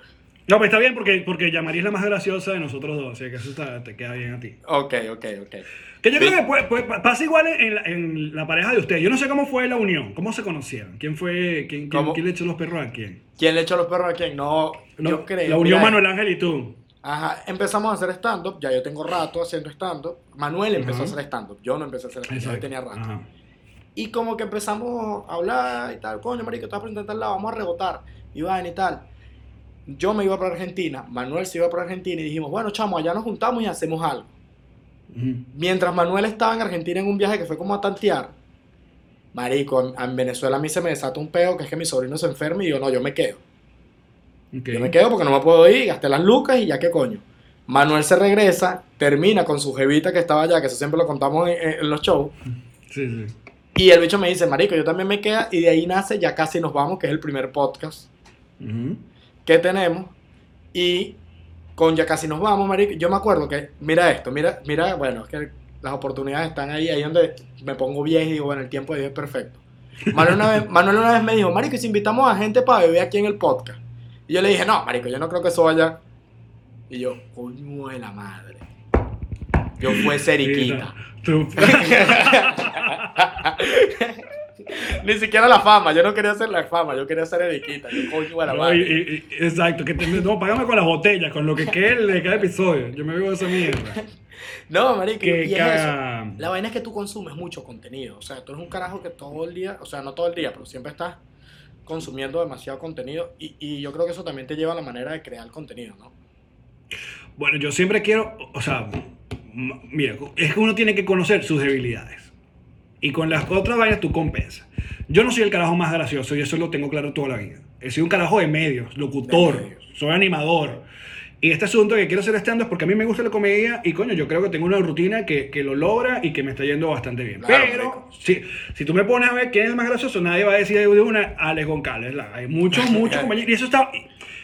No, pues está bien porque, porque Jean-Marie es la más graciosa de nosotros dos, así que eso está- te queda bien a ti. Ok, ok, ok. Que yo creo que puede- puede- pasa igual en la, en la pareja de ustedes. Yo no sé cómo fue la unión, cómo se conocieron, quién fue, quién, quién, ¿Cómo? quién le echó los perros a quién. ¿Quién le echó los perros a quién? No, No, yo creo. La unión mira, Manuel Ángel y tú. Ajá, empezamos a hacer stand-up. Ya yo tengo rato haciendo stand-up. Manuel empezó Ajá. a hacer stand-up. Yo no empecé a hacer stand-up. Yo Exacto. tenía rato. Ajá. Y como que empezamos a hablar y tal, coño, marico, estás presentando al lado, vamos a rebotar, y y tal. Yo me iba para Argentina, Manuel se iba para Argentina y dijimos, bueno, chamo, allá nos juntamos y hacemos algo. Mientras Manuel estaba en Argentina en un viaje que fue como a tantear, marico, en, en Venezuela a mí se me desata un peo que es que mi sobrino se enferma y yo no, yo me quedo. Yo me quedo porque no me puedo ir, gasté las lucas y ya qué coño. Manuel se regresa, termina con su jevita que estaba allá, que eso siempre lo contamos en- en- los shows. Sí, sí. Y el bicho me dice, marico, yo también me queda y de ahí nace Ya casi nos vamos, que es el primer podcast. Que tenemos. Y con Ya casi nos vamos, marico, yo me acuerdo que, mira esto, mira, mira, bueno, es que las oportunidades están ahí, ahí donde me pongo viejo y digo, bueno, el tiempo de Dios es perfecto. Manuel una, vez, Manuel una vez me dijo, marico, ¿y si invitamos a gente para beber aquí en el podcast? Y yo le dije, no, marico, yo no creo que eso vaya. Y yo, coño de la madre. Yo fue Seriquita. *laughs* Ni siquiera la fama, yo no quería hacer la fama, yo quería ser Eriquita. Yo, coño de la No, madre. y- y- y- exacto, que te- no, págame con las botellas, con lo que quede de cada episodio. Yo me veo esa mierda. *laughs* No, marico, Que y es caga. eso. La vaina es que tú consumes mucho contenido. O sea, tú eres un carajo que todo el día, o sea, no todo el día, pero siempre estás consumiendo demasiado contenido. Y, y yo creo que eso también te lleva a la manera de crear contenido, ¿no? Bueno, yo siempre quiero, o sea, mira, es que uno tiene que conocer sus debilidades. Y con las otras vainas tú compensas. Yo no soy el carajo más gracioso y eso lo tengo claro toda la vida. He sido un carajo de medios, locutor, De medios. soy animador. Y este asunto que quiero hacer stand es porque a mí me gusta la comedia y coño, yo creo que tengo una rutina que, que lo logra y que me está yendo bastante bien. Claro, Pero si, si tú me pones a ver quién es el más gracioso, nadie va a decir de una Alex Goncalves. Hay muchos, *laughs* muchos compañeros. Y eso está,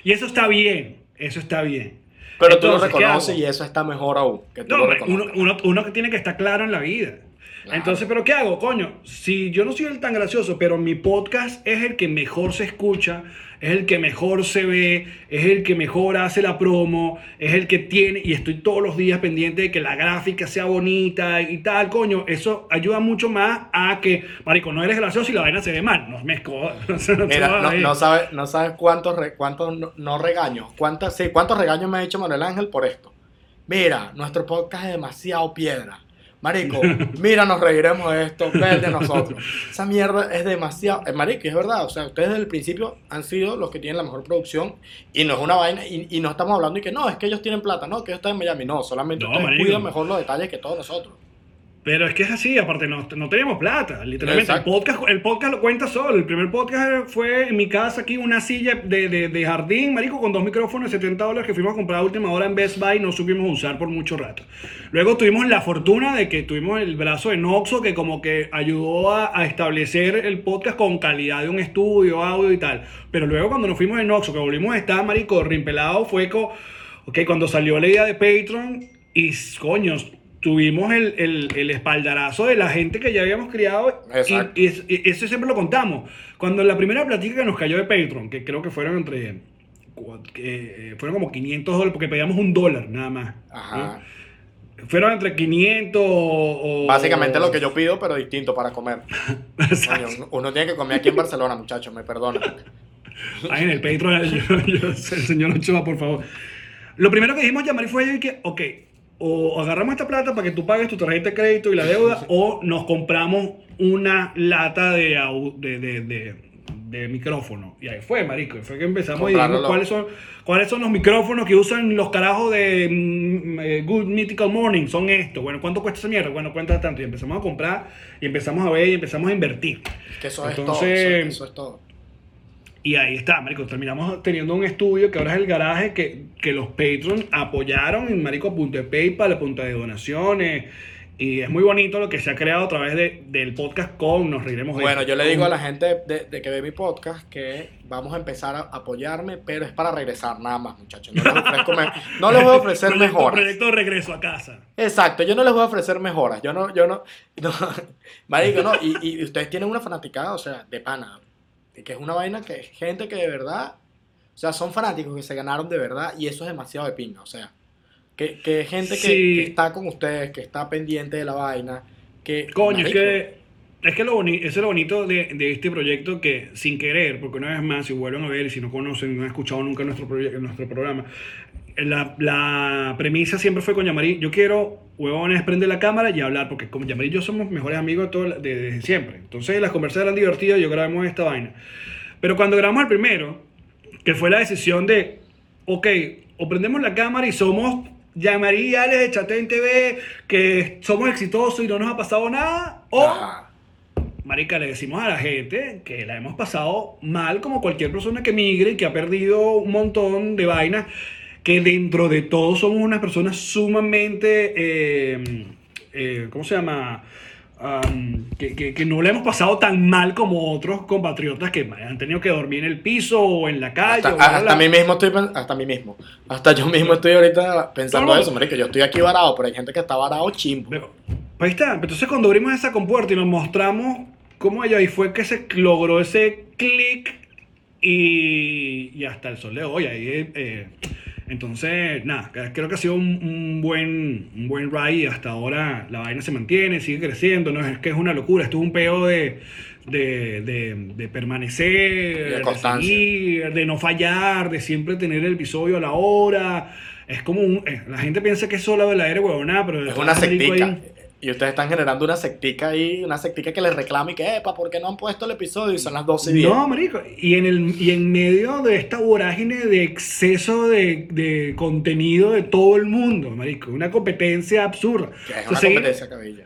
y eso está bien. Eso está bien. Pero tú lo Entonces, ¿qué reconoces y eso está mejor aún. Que tú No, lo uno, uno, uno que tiene que estar claro en la vida. Claro. Entonces, ¿pero qué hago, coño? Si yo no soy el tan gracioso, pero mi podcast es el que mejor se escucha, es el que mejor se ve, es el que mejor hace la promo, es el que tiene, y estoy todos los días pendiente de que la gráfica sea bonita y tal, coño, eso ayuda mucho más a que, marico, no eres gracioso y la vaina se ve mal, no me *laughs* no Mira, no, sabes no sabes cuántos, re- cuántos no, no regaños, cuántas, sí, cuántos regaños me ha hecho Manuel Ángel por esto. Mira, nuestro podcast es demasiado piedra. Marico, mira, nos reiremos de esto, ve de nosotros. Esa mierda es demasiado. eh, marico, y es verdad. O sea, ustedes desde el principio han sido los que tienen la mejor producción y no es una vaina. Y, y no estamos hablando de que no, es que ellos tienen plata, no, que ellos están en Miami. No, solamente No, ustedes marico. cuidan mejor los detalles que todos nosotros. Pero es que es así, aparte no, no tenemos plata, literalmente. El podcast, el podcast lo cuenta solo. El primer podcast fue en mi casa aquí, una silla de, de, de jardín, marico, con dos micrófonos de 70 dólares que fuimos a comprar a última hora en Best Buy y no supimos usar por mucho rato. Luego tuvimos la fortuna de que tuvimos el brazo de Noxo que como que ayudó a, a establecer el podcast con calidad de un estudio, audio y tal. Pero luego cuando nos fuimos de Noxo, que volvimos a estar, marico, rimpelado, fue co- ok, cuando salió la idea de Patreon y coño, tuvimos el, el, el espaldarazo de la gente que ya habíamos criado Exacto. y, y- y eso siempre lo contamos. Cuando la primera plática que nos cayó de Patreon, que creo que fueron entre, eh, fueron como 500 dólares, porque pedíamos un dólar nada más. Ajá. ¿no? Fueron entre 500 o... Básicamente lo que yo pido, pero distinto para comer. *laughs* Coño, uno tiene que comer aquí en Barcelona, muchachos, me perdonan. Ahí en el Patreon, *laughs* yo, yo- el señor Ochoa, por favor. Lo primero que dijimos llamar fue que, ok, o agarramos esta plata para que tú pagues tu tarjeta de crédito y la deuda, *laughs* o nos compramos una lata de, de, de, de- de micrófono. Y ahí fue, marico. Y fue que empezamos y dijimos cuáles son, cuáles son los micrófonos que usan los carajos de mm, eh, Good Mythical Morning. Son estos. Bueno, ¿cuánto cuesta esa mierda? Bueno, cuenta tanto. Y empezamos a comprar y empezamos a ver y empezamos a invertir. Que eso es Entonces- todo. Eso, eso es todo. Y ahí está, marico. Terminamos teniendo un estudio que ahora es el garaje que, que los Patreons apoyaron en marico a punto de PayPal, a punto de donaciones. Y es muy bonito lo que se ha creado a través de- del podcast con Nos Reiremos Bueno, yo le digo a la gente de, de que ve mi podcast que vamos a empezar a apoyarme, pero es para regresar nada más, muchachos. No les, ofrezco me- no les voy a ofrecer *laughs* proyecto, mejoras. proyecto de regreso a casa. Exacto, yo no les voy a ofrecer mejoras. Yo no, yo no, *laughs* no marico, no. Y, y ustedes tienen una fanaticada, o sea, de pana. Que es una vaina que gente que de verdad, o sea, son fanáticos que se ganaron de verdad y eso es demasiado de pinga, o sea. Que, que gente que, Sí. que está con ustedes, que está pendiente de la vaina, que... Coño, es que, es que lo boni- eso es lo bonito de, de este proyecto que sin querer, porque una vez más, si vuelven a ver si no conocen, no han escuchado nunca nuestro, nuestro programa, la, la premisa siempre fue con Yamari, yo quiero, huevones, prender la cámara y hablar, porque como Yamari y yo somos mejores amigos de todo, de- desde siempre. Entonces las conversaciones eran divertidas y yo grabamos esta vaina. Pero cuando grabamos el primero, que fue la decisión de, ok, o prendemos la cámara y somos Yamari y Alex de Chatén TV, que somos exitosos y no nos ha pasado nada, o... Ajá. Marica, le decimos a la gente que la hemos pasado mal como cualquier persona que migre y que ha perdido un montón de vainas, que dentro de todo somos unas personas sumamente, eh, eh, ¿cómo se llama? Am, que, que- que no le hemos pasado tan mal como otros compatriotas que han tenido que dormir en el piso o en la calle. Hasta, o mí mismo estoy hasta mí mismo. Hasta yo mismo estoy ahorita pensando No, no. eso, marico. Yo estoy aquí varado, pero hay gente que está varado chimbo. Pero, pues ahí está. Entonces cuando abrimos esa compuerta y nos mostramos cómo allá ahí fue que se logró ese clic y, y hasta el sol de hoy. Ahí, eh, entonces, nada, creo que ha sido un, un buen, un buen ride y hasta ahora la vaina se mantiene, sigue creciendo. No es que es una locura, esto es un peo de, de, de, de permanecer, De seguir, de no fallar, de siempre tener el episodio a la hora. Es como un. eh, la gente piensa que es solo verdadera huevonada, pero. Es una sectica. Y ustedes están generando una sectica ahí, una sectica que les reclama y que, epa, ¿por qué no han puesto el episodio? Y son las 12 y 10. No, marico. Y en, el, y en medio de esta vorágine de exceso de, de contenido de todo el mundo, marico. Una competencia absurda. Que es una competencia cabilla.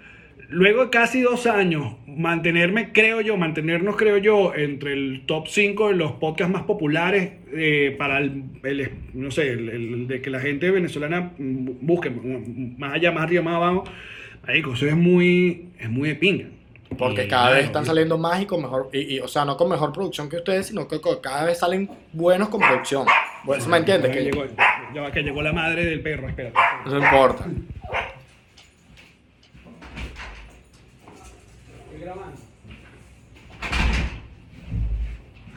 luego de casi dos años, mantenerme, creo yo, mantenernos, creo yo, entre el top 5 de los podcasts más populares eh, para el, el- no sé, el, el de que la gente venezolana busque, más allá, más arriba, más abajo. Marico, eso es muy, es muy de. Porque cada vez están saliendo más y con mejor, y, y, o sea, no con mejor producción que ustedes, sino que cada vez salen buenos con producción. Bueno, ¿sí ¿Me entiendes? Que llegó, la madre del perro, espérate. No importa. Estoy grabando.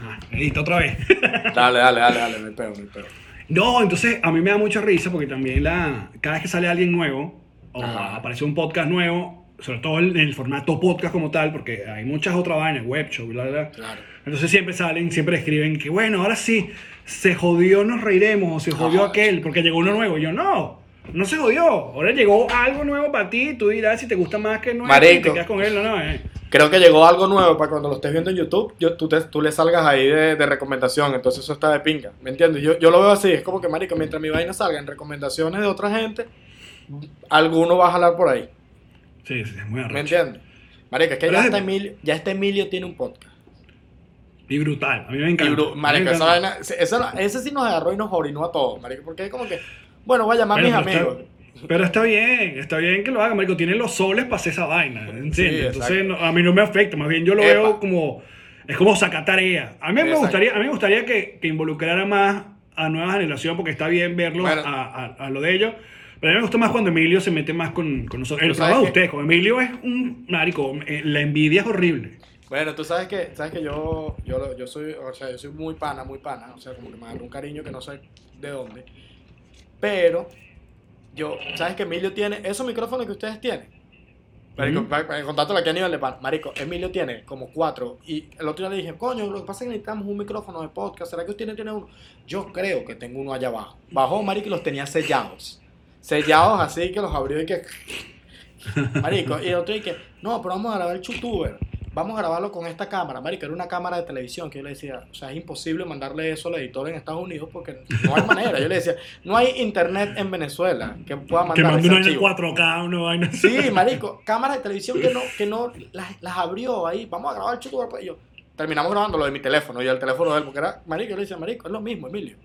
Ah, listo, otra vez. *laughs* dale, dale, dale, dale, me pego, me pego. No, entonces a mí me da mucha risa porque también la, cada vez que sale alguien nuevo, o Ajá. aparece un podcast nuevo, sobre todo en el formato podcast como tal, porque hay muchas otras vainas, web show, bla, bla. Claro. Entonces siempre salen, siempre escriben que bueno, ahora sí, se jodió, nos reiremos, o se jodió Ajá. aquel, porque llegó uno nuevo. Y yo, no, no se jodió. Ahora llegó algo nuevo para ti, tú dirás si te gusta más que el nuevo y te quedas con él o no. eh. Creo que llegó algo nuevo para cuando lo estés viendo en YouTube, yo, tú, te- tú le salgas ahí de, de recomendación, entonces eso está de pinga, ¿me entiendes? Yo, yo lo veo así, es como que, marico, mientras mi vaina salga en recomendaciones de otra gente, alguno va a jalar por ahí, Sí, sí, es muy ¿me arrecho. entiendes? Marico, es que ya es- este, Emilio, ya este Emilio tiene un podcast. Y brutal, a mí me encanta. bru- a mí me marico, esa vaina, ese, sí nos agarró y nos orinó a todos, marico, porque es como que, bueno, voy a llamar a mis pero amigos. Está, pero está bien, está bien que lo haga, marico. Tiene los soles para hacer esa vaina, ¿entiendes? Sí, Entonces no- a mí no me afecta, más bien yo lo Epa. veo como es como sacar tarea. A mí me Exacto. gustaría, a mí me gustaría que, que involucrara más a nueva generación porque está bien verlo Bueno. a, a- a lo de ellos. Pero a mí me gusta más cuando Emilio se mete más con, con nosotros. El trabajo de que- ustedes, con Emilio es un marico, eh, la envidia es horrible. Bueno, tú sabes que, sabes que yo, yo, yo soy, o sea, yo soy muy pana, muy pana, o sea, como que me agarró un cariño que no sé de dónde. Pero, yo, ¿sabes que Emilio tiene esos micrófonos que ustedes tienen? Marico, pa- pa- contátelo aquí a nivel de pan. Marico, Emilio tiene como cuatro. Y el otro día le dije, coño, lo que pasa es que necesitamos un micrófono de podcast. ¿Será que usted tiene uno? Yo creo que tengo uno allá abajo. Bajó, marico, y los tenía sellados. Sellados así que los abrió y que... Marico, y el otro día que, no, pero vamos a grabar el youtuber. Vamos a grabarlo con esta cámara. Marico, era una cámara de televisión que yo le decía, o sea, es imposible mandarle eso al editor en Estados Unidos porque no hay manera. Yo le decía, no hay internet en Venezuela que pueda Que mandar mande ese una archivo. 4K, una vaina Sí, marico, cámaras de televisión que no, que no las, las abrió ahí. Vamos a grabar el youtuber. pues, y yo, terminamos grabando lo de mi teléfono y el teléfono de él, porque era, marico, yo le decía, marico, es lo mismo, Emilio.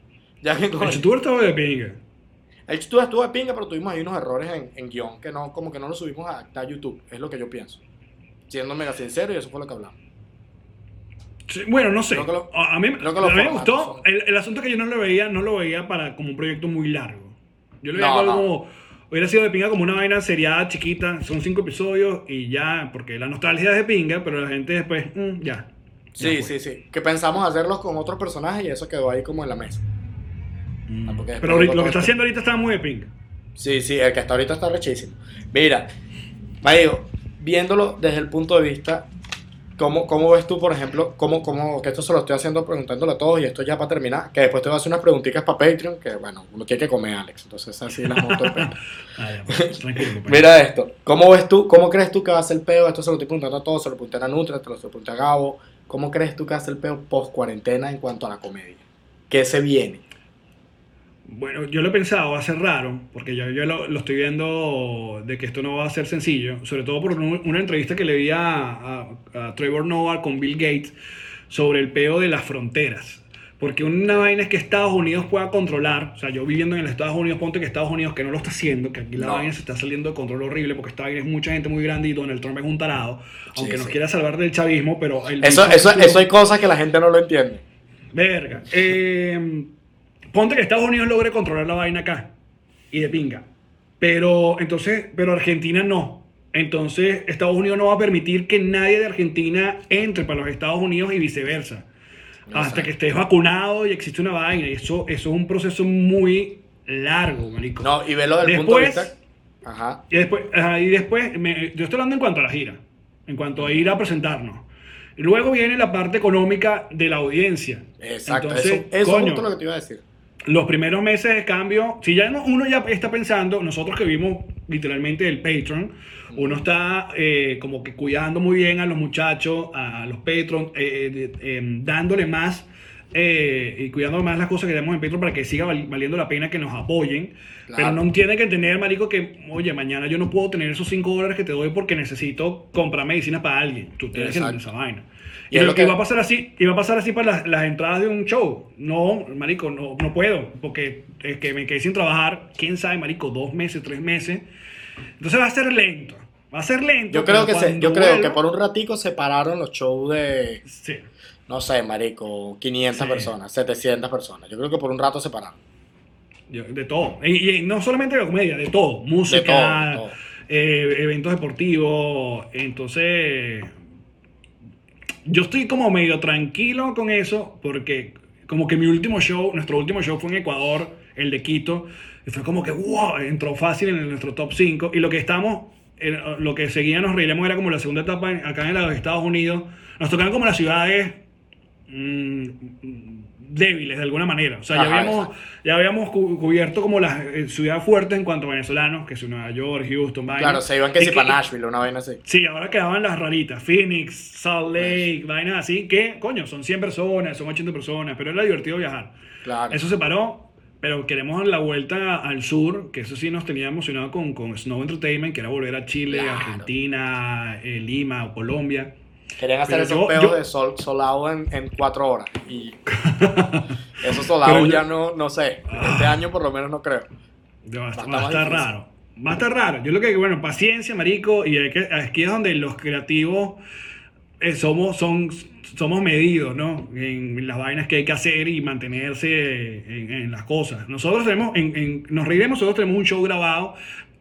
Ya que El youtuber estaba de pinga. El youtuber estuvo de pinga, pero tuvimos ahí unos errores en, en guion que no, como que no lo subimos a, a YouTube, es lo que yo pienso. Siendo mega sincero, y eso fue lo que hablamos. Sí, bueno, no sé. Lo- a a mí, a me gustó. El, el asunto que yo no lo veía, no lo veía para como un proyecto muy largo. Yo lo veía No, algo no. como. Hubiera sido de pinga como una vaina seriada, chiquita. Son cinco episodios y ya, porque la nostalgia es de pinga, pero la gente después, mm, ya. Sí, Ya sí, sí. Que pensamos hacerlos con otros personajes y eso quedó ahí como en la mesa. Mm. Ah, Pero ahorita- lo que está haciendo ahorita está muy de pinga. Sí, sí, el que hasta ahorita está rechísimo. Mira, Marico, viéndolo desde el punto de vista, ¿cómo, cómo ves tú, por ejemplo, cómo, cómo, que esto se lo estoy haciendo preguntándole a todos y esto ya para terminar, que después te voy a hacer unas preguntitas para Patreon, que bueno, uno tiene que comer, Alex, entonces así las monto. *laughs* Ah, pues. Mira esto, ¿cómo ves tú, cómo crees tú que va a ser el peo? Esto se lo estoy preguntando a todos, se lo pregunté a Nutra, te lo pregunté a Gabo. ¿Cómo crees tú que va a ser el peo post cuarentena en cuanto a la comedia? ¿Qué se viene? Bueno, yo lo he pensado, va a ser raro, porque yo, yo lo, lo estoy viendo de que esto no va a ser sencillo, sobre todo por un- una entrevista que le vi a, a- a Trevor Noah con Bill Gates sobre el peo de las fronteras. Porque una vaina es que Estados Unidos pueda controlar, o sea, yo viviendo en los Estados Unidos, ponte que Estados Unidos que no lo está haciendo, que aquí la No. vaina se está saliendo de control horrible, porque esta vaina es mucha gente muy grande y Donald Trump es un tarado, aunque nos sí. quiera salvar del chavismo, pero... el Eso, eso, eso hay cosas que la gente no lo entiende. Verga. Eh, ponte que Estados Unidos logre controlar la vaina acá. Y de pinga. Pero entonces, pero Argentina no. Entonces, Estados Unidos no va a permitir que nadie de Argentina entre para los Estados Unidos y viceversa. Hasta que estés vacunado y existe una vaina. Y eso, eso es un proceso muy largo, marico. No, y velo desde el punto de vista. Ajá. Y después, ajá, y después me- yo estoy hablando en cuanto a la gira, en cuanto a ir a presentarnos. Luego viene la parte económica de la audiencia. Exacto. Entonces, eso eso coño, es justo lo que te iba a decir. Los primeros meses de cambio, si ya no- uno ya está pensando, nosotros que vimos literalmente el Patreon, uno está eh, como que cuidando muy bien a los muchachos, a, los Patreon, eh, eh, dándole más eh, y cuidando más las cosas que tenemos en Patreon para que siga val- valiendo la pena que nos apoyen. Claro. Pero no tiene que entender, marico, que, oye, mañana yo no puedo tener esos 5 dólares que te doy porque necesito comprar medicina para alguien. Tú tienes que entender esa vaina. Y Y, es lo que va a pasar así, va a pasar así para las, las entradas de un show. No, marico, no, no puedo, porque es que me quedé sin trabajar, quién sabe, marico, dos meses, tres meses. Entonces va a ser lento, va a ser lento. Yo creo que se, yo creo que por un ratico separaron los shows de, Sí. no sé, marico, 500 Sí. personas, 700 personas. Yo creo que por un rato separaron. Yo- De todo. Y, y no solamente de la comedia, de todo. Música, De todo, de todo. eh, eventos deportivos. Entonces, yo estoy como medio tranquilo con eso porque como que mi último show, nuestro último show fue en Ecuador, el de Quito, y fue como que, wow, entró fácil en nuestro top 5 y lo que estamos, eh, lo que seguía nos reiremos era como la segunda etapa acá en los Estados Unidos, nos tocaban como las ciudades mm, débiles de alguna manera, o sea, ya Ajá, habíamos, ya habíamos cu- cubierto como las eh, ciudades fuertes en cuanto a venezolanos, que son Nueva York, Houston, vaina. Claro, se iban que si para Nashville, una vaina así. Sí, ahora quedaban las raritas. Phoenix, Salt Lake, vainas así. Que, coño, son 100 personas, son 80 personas, pero era divertido viajar. Claro. Eso se paró, pero queremos la vuelta al sur, que eso sí nos tenía emocionado con, con Snow Entertainment, que era volver a Chile, Claro. Argentina, eh, Lima o Colombia. Querían hacer Pero esos yo- peos yo- de sol, solado en, en cuatro horas. Y *laughs* esos *laughs* solados yo- ya no, no sé. Este año por lo menos no creo. Va, a- Va estar raro. Va a estar raro. Yo lo que, bueno, paciencia, marico, y que, aquí es donde los creativos eh, somos, son, somos medidos, ¿no? En las vainas que hay que hacer y mantenerse en, en las cosas. Nosotros tenemos, en, en- nos reiremos, nosotros tenemos un show grabado.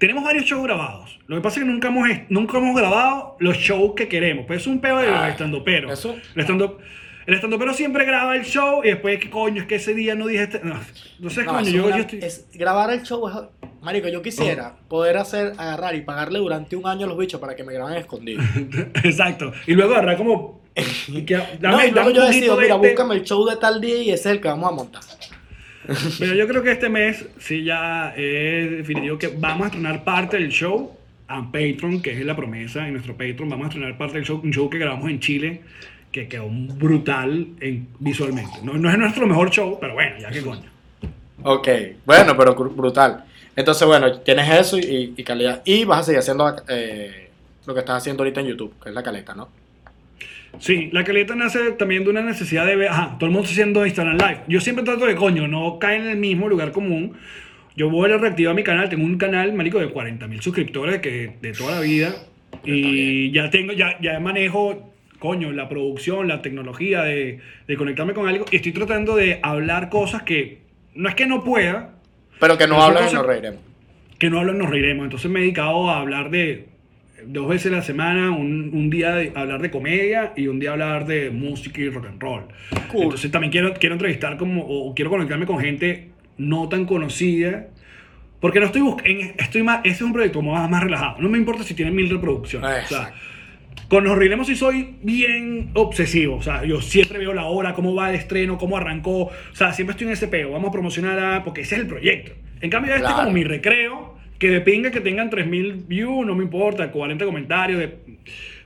Tenemos varios shows grabados. Lo que pasa es que nunca hemos, nunca hemos grabado los shows que queremos. Pues es un peo de los Ah, estandoperos. eso- El estando, el estandopero siempre graba el show y después, ¿qué coño? Es que ese día no dije este. No, entonces, No, coño, yo, yo estoy. es- grabar el show es... Marico, yo quisiera poder hacer, agarrar y pagarle durante un año a los bichos para que me graben escondido. *laughs* Exacto. Y luego agarrar como. *laughs* y que- no, dame- y luego yo decido, mira, este. búscame el show de tal día y ese es el que vamos a montar. *laughs* Pero yo creo que este mes sí ya es definitivo que vamos a estrenar parte del show a Patreon, que es la promesa en nuestro Patreon. Vamos a estrenar parte del show, un show que grabamos en Chile, que quedó brutal en, visualmente. No, no es nuestro mejor show, pero bueno, ya que coño. Ok, bueno, pero brutal. Entonces, bueno, tienes eso y, y calidad. Y vas a seguir haciendo eh, lo que estás haciendo ahorita en YouTube, que es la caleta, ¿no? Sí, la caleta nace también de una necesidad de ver, ajá, todo el mundo está haciendo Instagram Live. Yo siempre trato de, coño, no caer en el mismo lugar común. Yo voy a reactivar mi canal, tengo un canal, marico, de 40 mil suscriptores que, de toda la vida. Y ya tengo, ya, ya manejo, coño, la producción, la tecnología de, de conectarme con algo. Y estoy tratando de hablar cosas que, no es que no pueda, Pero que no hablas y nos reiremos. que no hablan, nos reiremos. Entonces me he dedicado a hablar de dos veces a la semana, un, un día de hablar de comedia y un día hablar de música y rock and roll. Cool. Entonces también quiero, quiero entrevistar como, o quiero conectarme con gente no tan conocida. Porque no estoy buscando, estoy más, ese es un proyecto más, más relajado. No me importa si tiene mil reproducciones. O sea, con Nos Reiremos sí soy bien obsesivo. O sea, yo siempre veo la hora, cómo va el estreno, cómo arrancó. O sea, siempre estoy en ese peo. Vamos a promocionar a... Porque ese es el proyecto. En cambio, este es Claro. como mi recreo. Que de pinga que tengan 3.000 views, no me importa, 40 comentarios. de-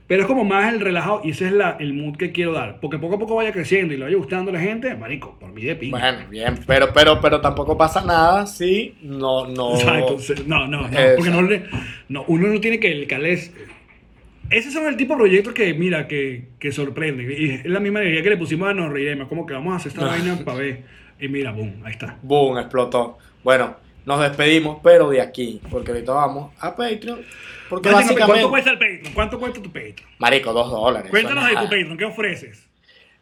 Pero es como más el relajado y ese es la, el mood que quiero dar. Porque poco a poco vaya creciendo y le vaya gustando a la gente, marico, por mí de pinga. Bueno, bien, pero, pero, pero tampoco pasa nada si no, no. *laughs* Exacto, No, no, no, porque no, le- no, uno no tiene que dedicarle... es- Esos son el tipo de proyectos que, mira, que, que sorprenden. Y es la misma idea que le pusimos a Nos Reiremos, como que vamos a hacer esta Ah. vaina para ver. Y mira, boom, ahí está. Boom, explotó. Bueno, nos despedimos, pero de aquí, porque ahorita vamos a Patreon. Porque básicamente. ¿Cuánto cuesta el Patreon? ¿Cuánto cuesta tu Patreon? Marico, dos dólares. Cuéntanos de tu. Patreon, ¿qué ofreces?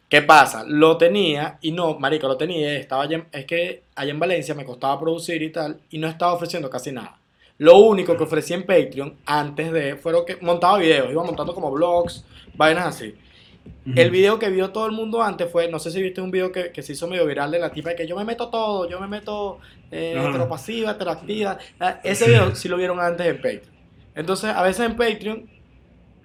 ¿Qué pasa? Lo tenía y no, marico, lo tenía, estaba allá es que allá en Valencia me costaba producir y tal y no estaba ofreciendo casi nada. Lo único que ofrecí en Patreon antes de fueron que montaba videos, iba montando como vlogs, vainas así. El video que vio todo el mundo antes fue, no sé si viste un video que, que se hizo medio viral de la tipa de que yo me meto todo, yo me meto eh, Ajá. heteropasiva, heteroactiva. Ah, Ese video sí lo vieron antes en Patreon. Entonces, a veces en Patreon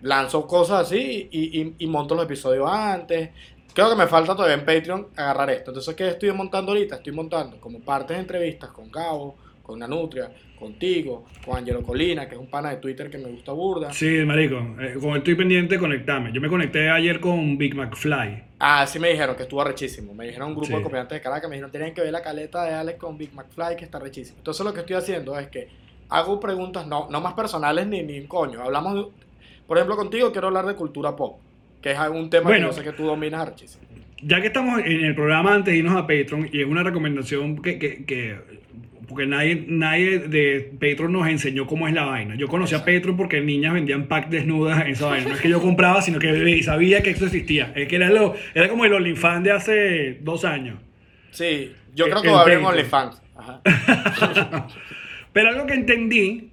lanzo cosas así y, y- y monto los episodios antes. Creo que me falta todavía en Patreon agarrar esto. Entonces, ¿qué estoy montando ahorita? Estoy montando como partes de entrevistas con Gabo, con Nanutria, contigo, con Angelo Colina, que es un pana de Twitter que me gusta burda. Sí, marico, eh, como estoy pendiente, conectame. Yo me conecté ayer con Big McFly. Ah, sí me dijeron que estuvo rechísimo. Me dijeron un grupo Sí. de comediantes de Caracas, me dijeron tenían que ver la caleta de Alex con Big McFly, que está rechísimo. Entonces lo que estoy haciendo es que hago preguntas no, no más personales ni, ni un coño. Hablamos, de- por ejemplo, contigo quiero hablar de cultura pop, que es un tema Bueno. que yo sé que tú dominas rechísimo. Ya que estamos en el programa antes de irnos a Patreon, y es una recomendación que, que, que- porque nadie, nadie de Patreon nos enseñó cómo es la vaina. Yo conocí a Patreon porque niñas vendían pack desnudas en esa vaina. No es que yo compraba, sino que sabía que eso existía. Es que era, lo, era como el OnlyFans de hace dos años. Sí, yo creo que va a haber un Patreon. OnlyFans. *laughs* Pero algo que entendí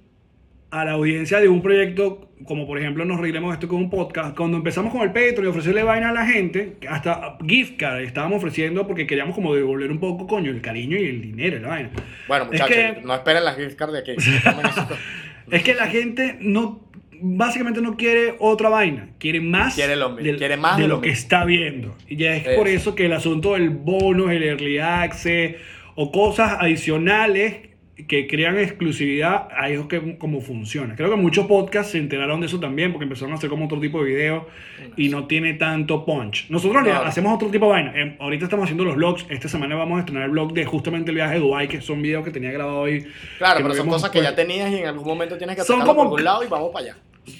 a la audiencia de un proyecto, como por ejemplo nos reiremos esto con un podcast, cuando empezamos con el Patreon y ofrecerle vaina a la gente, hasta gift card estábamos ofreciendo porque queríamos como devolver un poco, coño, el cariño y el dinero la vaina. Bueno, Es muchachos, que- no esperen las gift cards de aquí. *laughs* Es que la gente no, básicamente no quiere otra vaina, quiere más, Quiere lo del- quiere más de de lo, lo que está viendo. Y ya es Eso. por eso que el asunto del bono, el early access o cosas adicionales que crean exclusividad, ahí es que como funciona. Creo que muchos podcasts se enteraron de eso también porque empezaron a hacer como otro tipo de videos y no tiene tanto punch. Nosotros hacemos otro tipo de vaina. Em, ahorita estamos haciendo los vlogs. Esta semana vamos a estrenar el vlog de justamente el viaje de Dubai, que son videos que tenía grabado hoy. Claro, pero son cosas que ya puesto. tenías y en algún momento tienes que Son como- por algún lado y vamos para allá.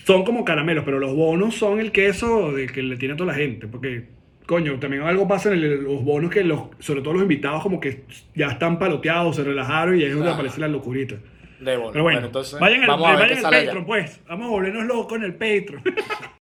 son como caramelos, pero los bonos son el queso de que le tiene a toda la gente. Porque, coño, también algo pasa en el- los bonos que, los, sobre todo los invitados, como que ya están paloteados, se relajaron y ahí es donde aparece la locurita. De bono. Pero bueno, entonces vayan al, ver vayan al Patreon, pues. Vamos a volvernos locos en el Patreon. *laughs*